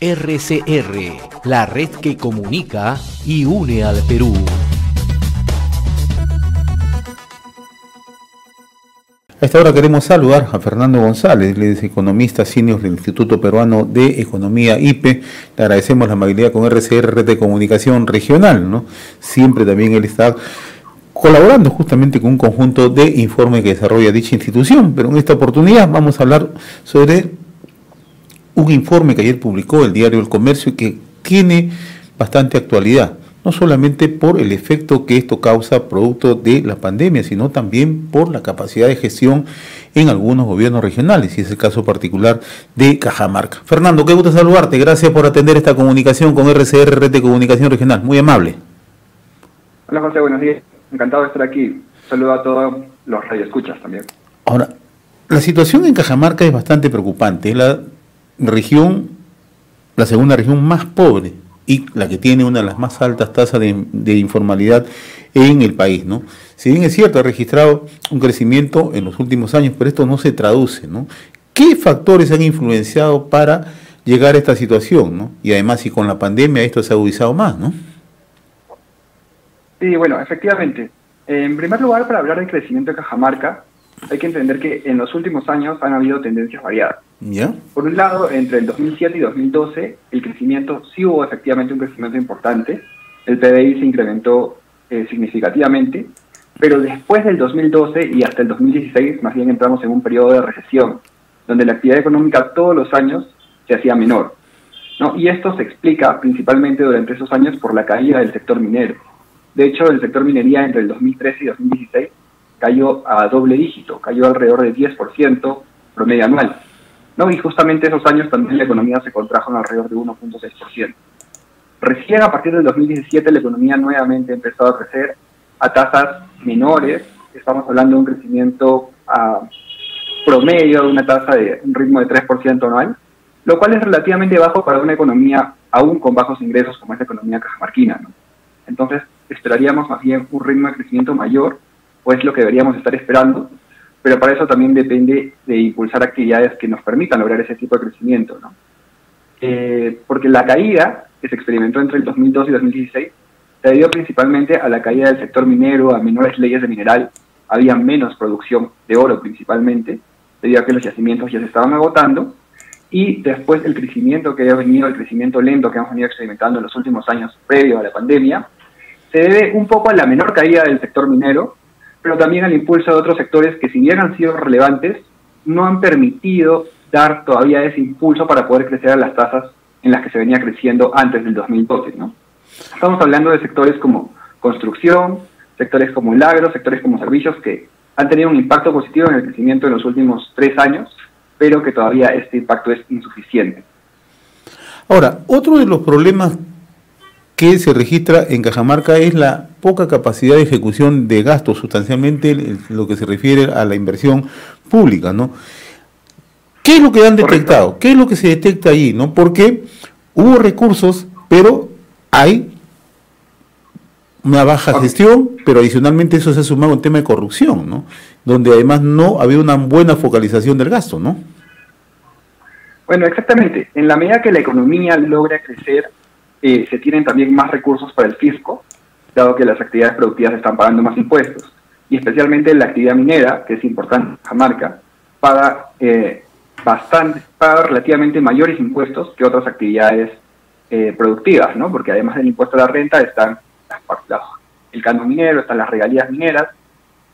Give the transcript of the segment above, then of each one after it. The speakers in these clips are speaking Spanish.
RCR, la red que comunica y une al Perú. A esta hora queremos saludar a Fernando González, él es economista senior del Instituto Peruano de Economía IPE. Le agradecemos la amabilidad con RCR Red de Comunicación Regional, ¿no? Siempre también él está colaborando justamente con un conjunto de informes que desarrolla dicha institución, pero en esta oportunidad vamos a hablar sobre un informe que ayer publicó el diario El Comercio y que tiene bastante actualidad, no solamente por el efecto que esto causa producto de la pandemia, sino también por la capacidad de gestión en algunos gobiernos regionales, y es el caso particular de Cajamarca. Fernando, qué gusto saludarte, gracias por atender esta comunicación con RCR, Red de Comunicación Regional, muy amable. Hola José, buenos días, encantado de estar aquí. Saludo a todos los radioescuchas también. Ahora, la situación en Cajamarca es bastante preocupante, la región, la segunda región más pobre y la que tiene una de las más altas tasas de, informalidad en el país, ¿no? Si bien es cierto, ha registrado un crecimiento en los últimos años, pero esto no se traduce, ¿no? ¿Qué factores han influenciado para llegar a esta situación, ¿no? Y además, si con la pandemia esto se ha agudizado más, ¿no? Sí, bueno, efectivamente. En primer lugar, para hablar del crecimiento de Cajamarca, hay que entender que en los últimos años han habido tendencias variadas. Por un lado, entre el 2007 y 2012, el crecimiento sí hubo efectivamente un crecimiento importante, el PBI se incrementó eh, significativamente, pero después del 2012 y hasta el 2016, más bien entramos en un periodo de recesión, donde la actividad económica todos los años se hacía menor. ¿no? Y esto se explica principalmente durante esos años por la caída del sector minero. De hecho, el sector minería entre el 2013 y 2016 cayó a doble dígito, cayó alrededor del 10% promedio anual. ¿no? Y justamente esos años también la economía se contrajo en alrededor de 1.6%. Recién a partir del 2017 la economía nuevamente empezó a crecer a tasas menores, estamos hablando de un crecimiento a promedio de una tasa de un ritmo de 3% anual, lo cual es relativamente bajo para una economía aún con bajos ingresos como es la economía cajamarquina. Entonces esperaríamos más bien un ritmo de crecimiento mayor o es lo que deberíamos estar esperando, pero para eso también depende de impulsar actividades que nos permitan lograr ese tipo de crecimiento, ¿no? Eh, porque la caída que se experimentó entre el 2002 y 2016 se debió principalmente a la caída del sector minero, a menores leyes de mineral, había menos producción de oro principalmente, debido a que los yacimientos ya se estaban agotando, y después el crecimiento que ha venido, el crecimiento lento que hemos venido experimentando en los últimos años previo a la pandemia, se debe un poco a la menor caída del sector minero, pero también al impulso de otros sectores que si bien han sido relevantes, no han permitido dar todavía ese impulso para poder crecer a las tasas en las que se venía creciendo antes del 2012. ¿no? Estamos hablando de sectores como construcción, sectores como el sectores como servicios que han tenido un impacto positivo en el crecimiento en los últimos tres años, pero que todavía este impacto es insuficiente. Ahora, otro de los problemas que se registra en Cajamarca es la poca capacidad de ejecución de gastos, sustancialmente lo que se refiere a la inversión pública, ¿no? ¿Qué es lo que han detectado? ¿Qué es lo que se detecta allí, no? Porque hubo recursos, pero hay una baja gestión, pero adicionalmente eso se ha sumado a un tema de corrupción, ¿no? Donde además no había una buena focalización del gasto, ¿no? Bueno, exactamente. En la medida que la economía logra crecer eh, se tienen también más recursos para el fisco, dado que las actividades productivas están pagando más impuestos, y especialmente la actividad minera, que es importante en marca, paga, eh, bastante, paga relativamente mayores impuestos que otras actividades eh, productivas, ¿no? porque además del impuesto a la renta están el canon minero, están las regalías mineras,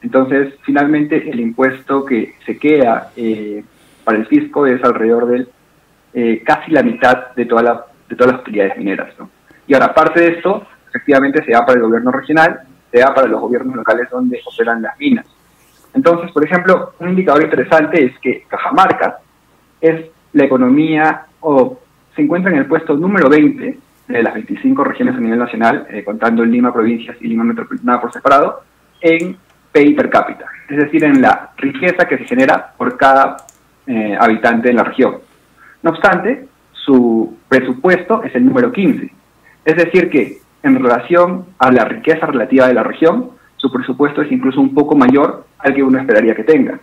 entonces finalmente el impuesto que se queda para el fisco es alrededor del casi la mitad de toda la de todas las utilidades mineras. ¿no? Y ahora, aparte de esto, efectivamente se da para el gobierno regional, se da para los gobiernos locales donde operan las minas. Entonces, por ejemplo, un indicador interesante es que Cajamarca es la economía, o se encuentra en el puesto número 20 de las 25 regiones a nivel nacional, eh, contando Lima provincias y Lima metropolitana por separado, en PIB per cápita, es decir, en la riqueza que se genera por cada eh, habitante en la región. No obstante, su presupuesto es el número 15. Es decir, que en relación a la riqueza relativa de la región, su presupuesto es incluso un poco mayor al que uno esperaría que tenga.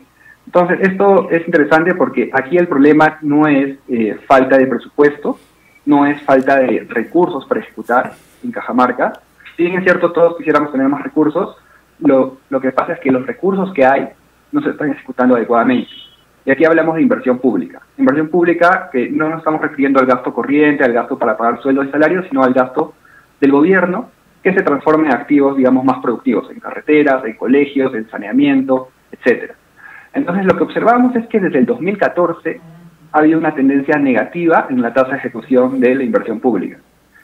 Entonces, esto es interesante porque aquí el problema no es eh, falta de presupuesto, no es falta de recursos para ejecutar en Cajamarca. Si bien es cierto, todos quisiéramos tener más recursos, lo, lo que pasa es que los recursos que hay no se están ejecutando adecuadamente. Y aquí hablamos de inversión pública. Inversión pública que no nos estamos refiriendo al gasto corriente, al gasto para pagar sueldos y salarios, sino al gasto del gobierno que se transforme en activos, digamos, más productivos, en carreteras, en colegios, en saneamiento, etcétera. Entonces, lo que observamos es que desde el 2014 ha habido una tendencia negativa en la tasa de ejecución de la inversión pública.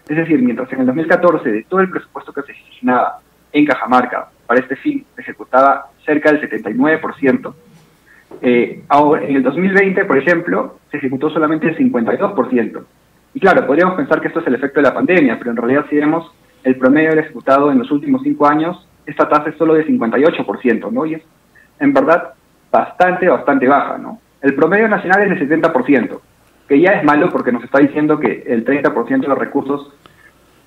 Es decir, mientras en el 2014 de todo el presupuesto que se asignaba en Cajamarca para este fin se ejecutaba cerca del 79%, eh, ahora, en el 2020, por ejemplo, se ejecutó solamente el 52%. Y claro, podríamos pensar que esto es el efecto de la pandemia, pero en realidad si vemos el promedio del ejecutado en los últimos cinco años, esta tasa es solo de 58%, ¿no? Y es en verdad bastante, bastante baja, ¿no? El promedio nacional es de 70%, que ya es malo porque nos está diciendo que el 30% de los recursos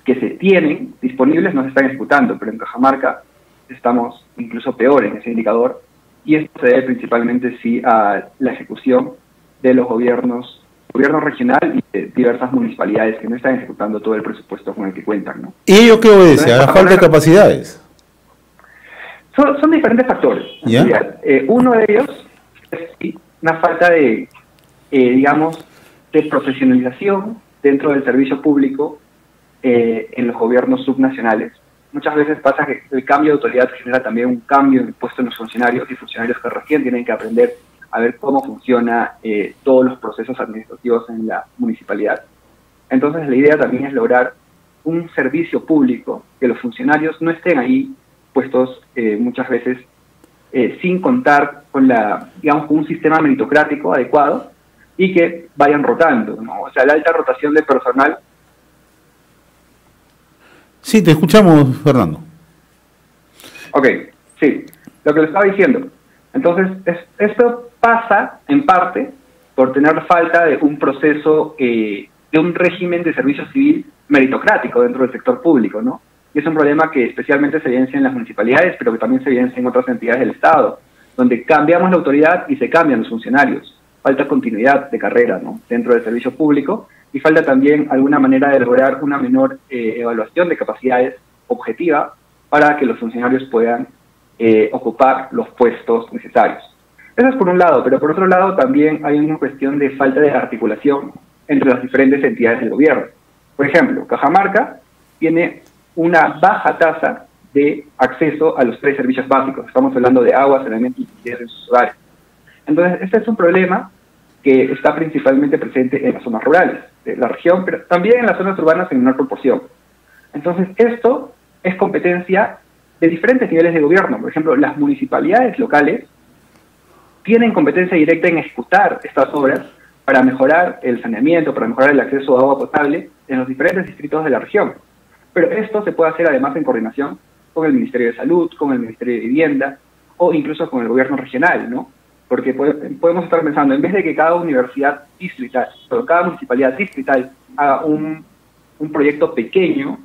que se tienen disponibles no se están ejecutando, pero en Cajamarca estamos incluso peor en ese indicador y esto se debe principalmente sí a la ejecución de los gobiernos gobierno regional y de diversas municipalidades que no están ejecutando todo el presupuesto con el que cuentan. ¿no? ¿Y ello qué obedece? ¿A la falta de capacidades? Son, diferentes factores. Eh, uno de ellos es una falta de, eh, digamos, de profesionalización dentro del servicio público eh, en los gobiernos subnacionales muchas veces pasa que el cambio de autoridad genera también un cambio en el puesto en los funcionarios y funcionarios que recién tienen que aprender a ver cómo funciona eh, todos los procesos administrativos en la municipalidad. Entonces la idea también es lograr un servicio público, que los funcionarios no estén ahí puestos eh, muchas veces eh, sin contar con la, digamos, con un sistema meritocrático adecuado y que vayan rotando, O sea, la alta rotación de personal Sí, te escuchamos, Fernando. Ok, sí, lo que le estaba diciendo. Entonces, esto pasa en parte por tener falta de un proceso, eh, de un régimen de servicio civil meritocrático dentro del sector público, ¿no? Y es un problema que especialmente se evidencia en las municipalidades, pero que también se evidencia en otras entidades del Estado, donde cambiamos la autoridad y se cambian los funcionarios. Falta continuidad de carrera, ¿no? Dentro del servicio público y falta también alguna manera de lograr una menor eh, evaluación de capacidades objetiva para que los funcionarios puedan eh, ocupar los puestos necesarios. Eso es por un lado, pero por otro lado también hay una cuestión de falta de articulación entre las diferentes entidades del gobierno. Por ejemplo, Cajamarca tiene una baja tasa de acceso a los tres servicios básicos. Estamos hablando de agua, saneamiento y servicios hogares. Entonces, este es un problema que está principalmente presente en las zonas rurales de la región, pero también en las zonas urbanas en menor proporción. Entonces, esto es competencia de diferentes niveles de gobierno. Por ejemplo, las municipalidades locales tienen competencia directa en ejecutar estas obras para mejorar el saneamiento, para mejorar el acceso a agua potable en los diferentes distritos de la región. Pero esto se puede hacer además en coordinación con el Ministerio de Salud, con el Ministerio de Vivienda o incluso con el gobierno regional, ¿no? Porque podemos estar pensando, en vez de que cada universidad distrital, o cada municipalidad distrital haga un, un proyecto pequeño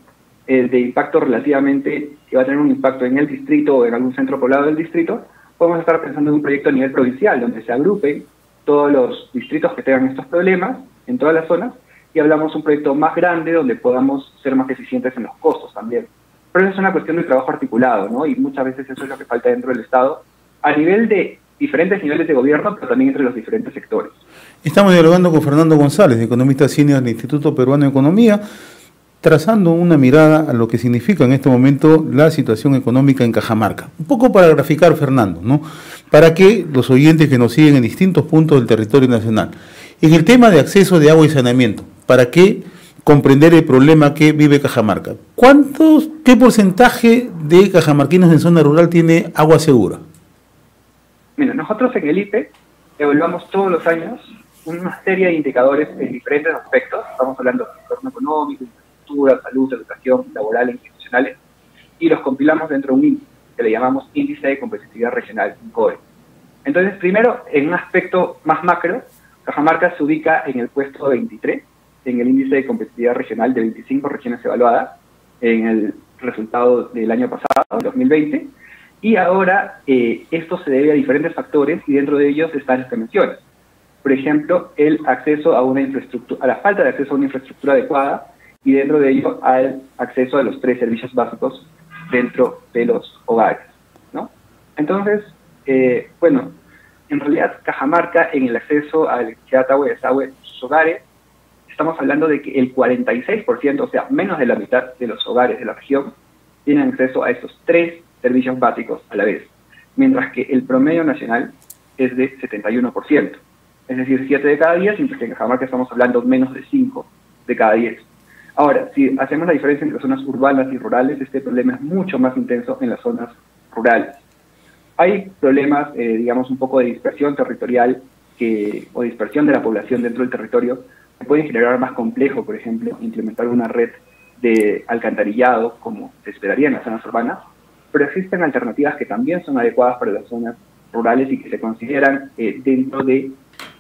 eh, de impacto relativamente, que va a tener un impacto en el distrito o en algún centro poblado del distrito, podemos estar pensando en un proyecto a nivel provincial, donde se agrupen todos los distritos que tengan estos problemas en todas las zonas y hablamos un proyecto más grande donde podamos ser más eficientes en los costos también. Pero eso es una cuestión de trabajo articulado, ¿no? Y muchas veces eso es lo que falta dentro del Estado. A nivel de diferentes niveles de gobierno, pero también entre los diferentes sectores. Estamos dialogando con Fernando González, economista senior del Instituto Peruano de Economía, trazando una mirada a lo que significa en este momento la situación económica en Cajamarca. Un poco para graficar, Fernando, ¿no? Para que los oyentes que nos siguen en distintos puntos del territorio nacional, en el tema de acceso de agua y saneamiento, para que comprender el problema que vive Cajamarca. ¿Cuántos, qué porcentaje de cajamarquinos en zona rural tiene agua segura? Mira, nosotros en el IPE evaluamos todos los años una serie de indicadores en diferentes aspectos. Estamos hablando de entorno económico, infraestructura, salud, educación, laboral e institucionales, y los compilamos dentro de un índice que le llamamos Índice de Competitividad Regional, COE. Entonces, primero, en un aspecto más macro, Cajamarca se ubica en el puesto 23 en el índice de competitividad regional de 25 regiones evaluadas en el resultado del año pasado, 2020, y ahora eh, esto se debe a diferentes factores y dentro de ellos están las que mencionas. por ejemplo, el acceso a una infraestructura, a la falta de acceso a una infraestructura adecuada y dentro de ello al acceso a los tres servicios básicos dentro de los hogares, ¿no? Entonces, eh, bueno, en realidad Cajamarca en el acceso al electricidad, agua y desagüe sus hogares, estamos hablando de que el 46%, o sea, menos de la mitad de los hogares de la región, tienen acceso a estos tres servicios básicos a la vez, mientras que el promedio nacional es de 71%, es decir, 7 de cada 10, mientras que en Cajamarca estamos hablando menos de 5 de cada 10. Ahora, si hacemos la diferencia entre zonas urbanas y rurales, este problema es mucho más intenso en las zonas rurales. Hay problemas, eh, digamos, un poco de dispersión territorial que, o dispersión de la población dentro del territorio que pueden generar más complejo, por ejemplo, implementar una red de alcantarillado, como se esperaría en las zonas urbanas, pero existen alternativas que también son adecuadas para las zonas rurales y que se consideran eh, dentro de,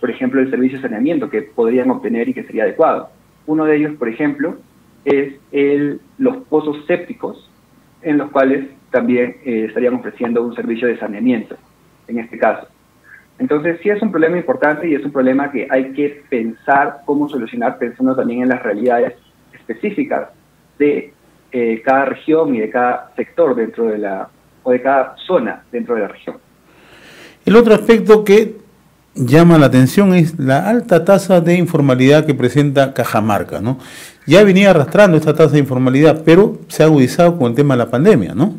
por ejemplo, el servicio de saneamiento que podrían obtener y que sería adecuado. Uno de ellos, por ejemplo, es el, los pozos sépticos, en los cuales también eh, estarían ofreciendo un servicio de saneamiento, en este caso. Entonces, sí es un problema importante y es un problema que hay que pensar cómo solucionar pensando también en las realidades específicas de eh, cada región y de cada sector dentro de la, o de cada zona dentro de la región. El otro aspecto que llama la atención es la alta tasa de informalidad que presenta Cajamarca, ¿no? Ya venía arrastrando esta tasa de informalidad, pero se ha agudizado con el tema de la pandemia, ¿no?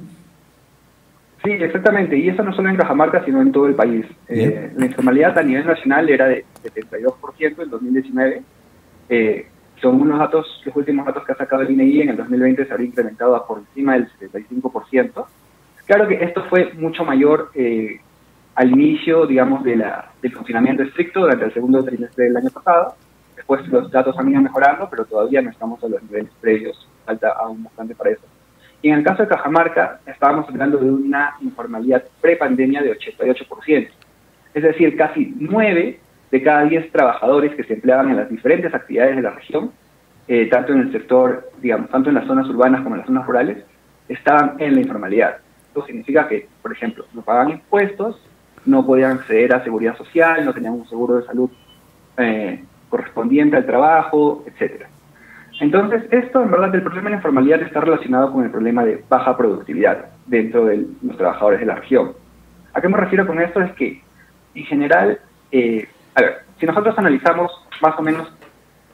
Sí, exactamente, y eso no solo en Cajamarca, sino en todo el país. Eh, la informalidad a nivel nacional era de 72% en 2019. Eh, son unos datos, los últimos datos que ha sacado el INEI en el 2020 se habría incrementado a por encima del 75%. Claro que esto fue mucho mayor eh, al inicio, digamos, de la, del confinamiento estricto durante el segundo trimestre del año pasado. Después los datos han ido mejorando, pero todavía no estamos a los niveles previos. Falta aún bastante para eso. Y en el caso de Cajamarca, estábamos hablando de una informalidad prepandemia de 88%. Es decir, casi 9 de cada 10 trabajadores que se empleaban en las diferentes actividades de la región, eh, tanto en el sector, digamos, tanto en las zonas urbanas como en las zonas rurales, estaban en la informalidad. Esto significa que, por ejemplo, no pagaban impuestos, no podían acceder a seguridad social, no tenían un seguro de salud eh, correspondiente al trabajo, etcétera. Entonces, esto, en verdad, el problema de la informalidad está relacionado con el problema de baja productividad dentro de los trabajadores de la región. ¿A qué me refiero con esto? Es que, en general, eh, a ver, si nosotros analizamos más o menos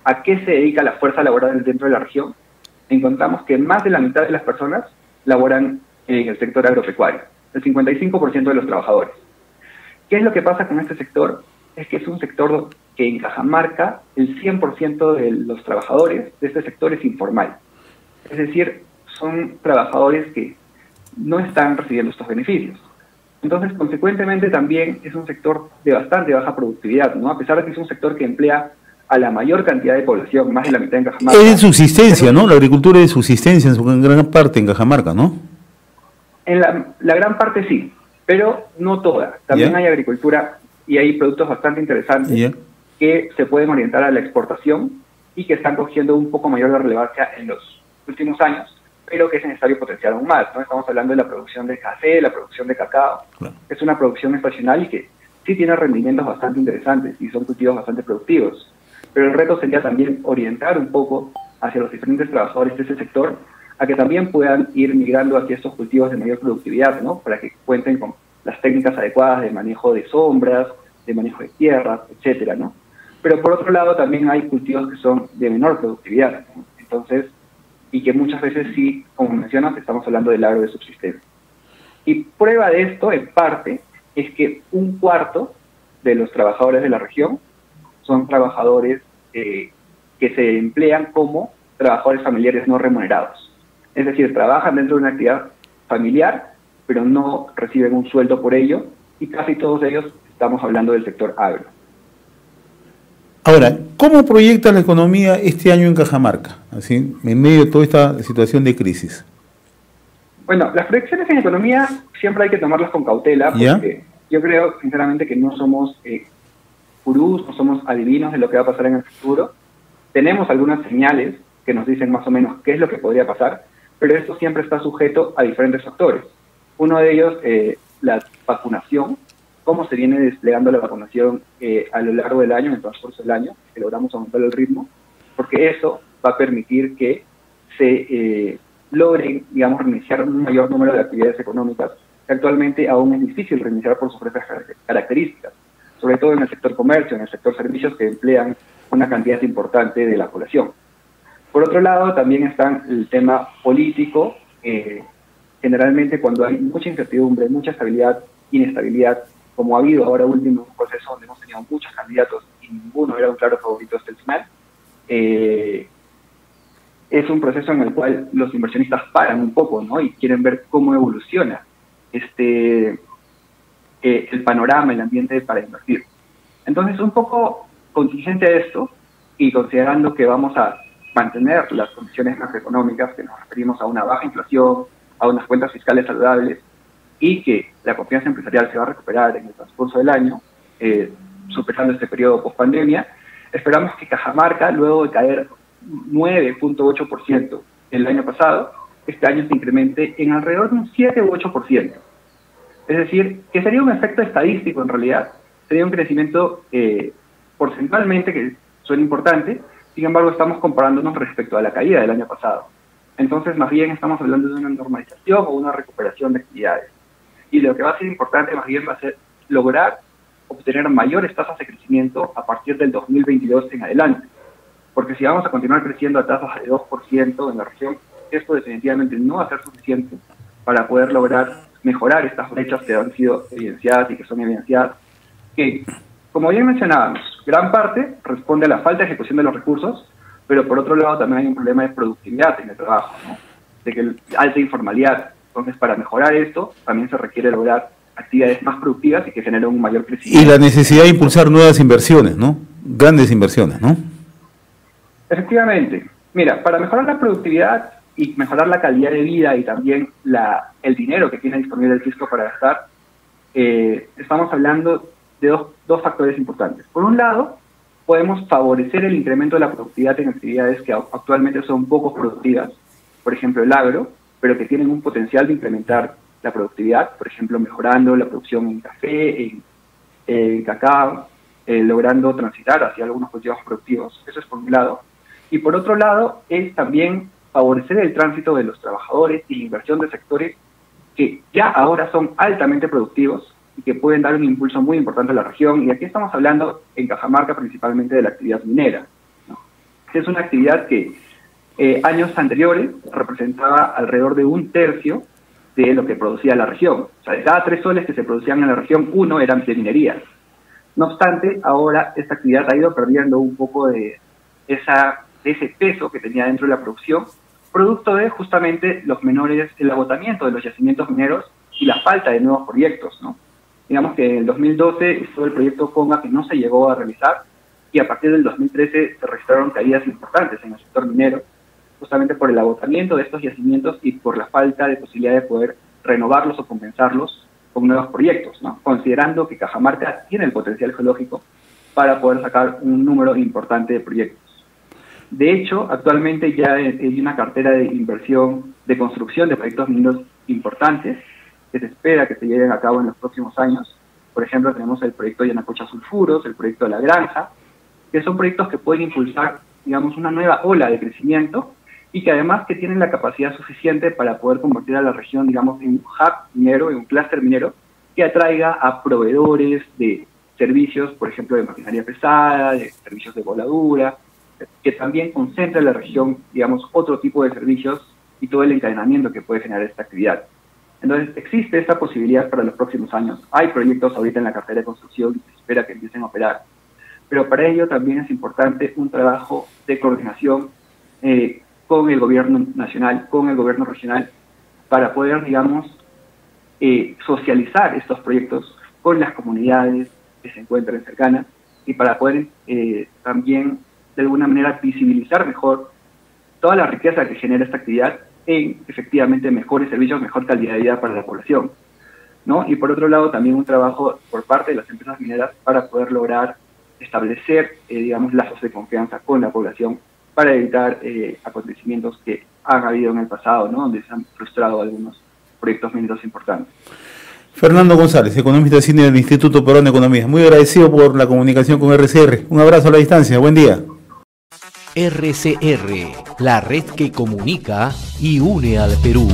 a qué se dedica la fuerza laboral dentro de la región, encontramos que más de la mitad de las personas laboran en el sector agropecuario, el 55% de los trabajadores. ¿Qué es lo que pasa con este sector? Es que es un sector que en Cajamarca el 100% de los trabajadores de este sector es informal. Es decir, son trabajadores que no están recibiendo estos beneficios. Entonces, consecuentemente, también es un sector de bastante baja productividad, ¿no? A pesar de que es un sector que emplea a la mayor cantidad de población, más de la mitad en Cajamarca. Es de subsistencia, ¿no? La agricultura es de subsistencia en su gran parte en Cajamarca, ¿no? En la, gran parte sí, pero no toda. También hay agricultura y hay productos bastante interesantes que se pueden orientar a la exportación y que están cogiendo un poco mayor de relevancia en los últimos años pero que es necesario potenciar aún más. ¿no? Estamos hablando de la producción de café, la producción de cacao. Es una producción estacional y que sí tiene rendimientos bastante interesantes y son cultivos bastante productivos. Pero el reto sería también orientar un poco hacia los diferentes trabajadores de ese sector a que también puedan ir migrando hacia estos cultivos de mayor productividad, ¿no? Para que cuenten con las técnicas adecuadas de manejo de sombras, de manejo de tierras, etcétera, ¿no? Pero por otro lado también hay cultivos que son de menor productividad. Entonces, y que muchas veces sí, como mencionas, estamos hablando del agro de subsistencia. Y prueba de esto, en parte, es que un cuarto de los trabajadores de la región son trabajadores eh, que se emplean como trabajadores familiares no remunerados. Es decir, trabajan dentro de una actividad familiar, pero no reciben un sueldo por ello, y casi todos ellos estamos hablando del sector agro. Ahora, ¿cómo proyecta la economía este año en Cajamarca, así, en medio de toda esta situación de crisis? Bueno, las proyecciones en economía siempre hay que tomarlas con cautela, porque yo creo, sinceramente, que no somos eh, gurús, no somos adivinos de lo que va a pasar en el futuro. Tenemos algunas señales que nos dicen más o menos qué es lo que podría pasar, pero esto siempre está sujeto a diferentes factores. Uno de ellos, eh, la vacunación, cómo se viene desplegando la vacunación eh, a lo largo del año, en el transcurso del año, que logramos aumentar el ritmo, porque eso va a permitir que se eh, logren, digamos, reiniciar un mayor número de actividades económicas que actualmente aún es difícil reiniciar por sus propias características, sobre todo en el sector comercio, en el sector servicios que emplean una cantidad importante de la población. Por otro lado, también está el tema político. Eh, generalmente cuando hay mucha incertidumbre, mucha estabilidad, inestabilidad, como ha habido ahora último un proceso donde hemos tenido muchos candidatos y ninguno era un claro favorito hasta el final, eh, es un proceso en el cual los inversionistas paran un poco ¿no? y quieren ver cómo evoluciona este, eh, el panorama, el ambiente para invertir. Entonces, un poco contingente a esto y considerando que vamos a mantener las condiciones macroeconómicas, que nos referimos a una baja inflación, a unas cuentas fiscales saludables y que la confianza empresarial se va a recuperar en el transcurso del año, eh, superando este periodo post pandemia, esperamos que Cajamarca, luego de caer 9.8% el año pasado, este año se incremente en alrededor de un 7 u 8%. Es decir, que sería un efecto estadístico en realidad, sería un crecimiento eh, porcentualmente que suena importante, sin embargo estamos comparándonos respecto a la caída del año pasado. Entonces, más bien estamos hablando de una normalización o una recuperación de actividades. Y lo que va a ser importante más bien va a ser lograr obtener mayores tasas de crecimiento a partir del 2022 en adelante. Porque si vamos a continuar creciendo a tasas de 2% en la región, esto definitivamente no va a ser suficiente para poder lograr mejorar estas brechas que han sido evidenciadas y que son evidenciadas, que, como bien mencionábamos, gran parte responde a la falta de ejecución de los recursos, pero por otro lado también hay un problema de productividad en el trabajo, de que alta informalidad. Entonces, para mejorar esto, también se requiere lograr actividades más productivas y que generen un mayor crecimiento. Y la necesidad de impulsar nuevas inversiones, ¿no? Grandes inversiones, ¿no? Efectivamente. Mira, para mejorar la productividad y mejorar la calidad de vida y también la, el dinero que tiene disponible el fisco para gastar, eh, estamos hablando de dos, dos factores importantes. Por un lado, podemos favorecer el incremento de la productividad en actividades que actualmente son poco productivas, por ejemplo el agro, pero que tienen un potencial de incrementar la productividad, por ejemplo mejorando la producción en café, en, cacao, eh, logrando transitar hacia algunos cultivos productivos. Eso es por un lado. Y por otro lado es también favorecer el tránsito de los trabajadores y la inversión de sectores que ya ahora son altamente productivos y que pueden dar un impulso muy importante a la región. Y aquí estamos hablando en Cajamarca principalmente de la actividad minera, que es una actividad que eh, años anteriores representaba alrededor de un tercio de lo que producía la región. O sea, de cada tres soles que se producían en la región, uno eran de minería. No obstante, ahora esta actividad ha ido perdiendo un poco de, esa, de ese peso que tenía dentro de la producción, producto de justamente los menores, el agotamiento de los yacimientos mineros y la falta de nuevos proyectos, ¿no? Digamos que en el 2012 estuvo el proyecto Conga que no se llegó a realizar y a partir del 2013 se registraron caídas importantes en el sector minero, justamente por el agotamiento de estos yacimientos y por la falta de posibilidad de poder renovarlos o compensarlos con nuevos proyectos, ¿no? considerando que Cajamarca tiene el potencial geológico para poder sacar un número importante de proyectos. De hecho, actualmente ya hay una cartera de inversión de construcción de proyectos mineros importantes que se espera que se lleven a cabo en los próximos años. Por ejemplo, tenemos el proyecto Yanacocha Sulfuros, el proyecto de la Granja, que son proyectos que pueden impulsar, digamos, una nueva ola de crecimiento y que además que tienen la capacidad suficiente para poder convertir a la región, digamos, en un hub minero, en un clúster minero, que atraiga a proveedores de servicios, por ejemplo, de maquinaria pesada, de servicios de voladura, que también concentre en la región, digamos, otro tipo de servicios y todo el encadenamiento que puede generar esta actividad. Entonces, existe esta posibilidad para los próximos años. Hay proyectos ahorita en la cartera de construcción y se espera que empiecen a operar. Pero para ello también es importante un trabajo de coordinación eh, con el gobierno nacional, con el gobierno regional, para poder, digamos, eh, socializar estos proyectos con las comunidades que se encuentran cercanas y para poder eh, también, de alguna manera, visibilizar mejor toda la riqueza que genera esta actividad en efectivamente mejores servicios, mejor calidad de vida para la población. ¿no? Y por otro lado, también un trabajo por parte de las empresas mineras para poder lograr establecer, eh, digamos, lazos de confianza con la población para evitar eh, acontecimientos que han habido en el pasado, ¿no? donde se han frustrado algunos proyectos mineros importantes. Fernando González, economista senior del Instituto Peruano de Economía. Muy agradecido por la comunicación con RCR. Un abrazo a la distancia. Buen día. RCR, la red que comunica y une al Perú.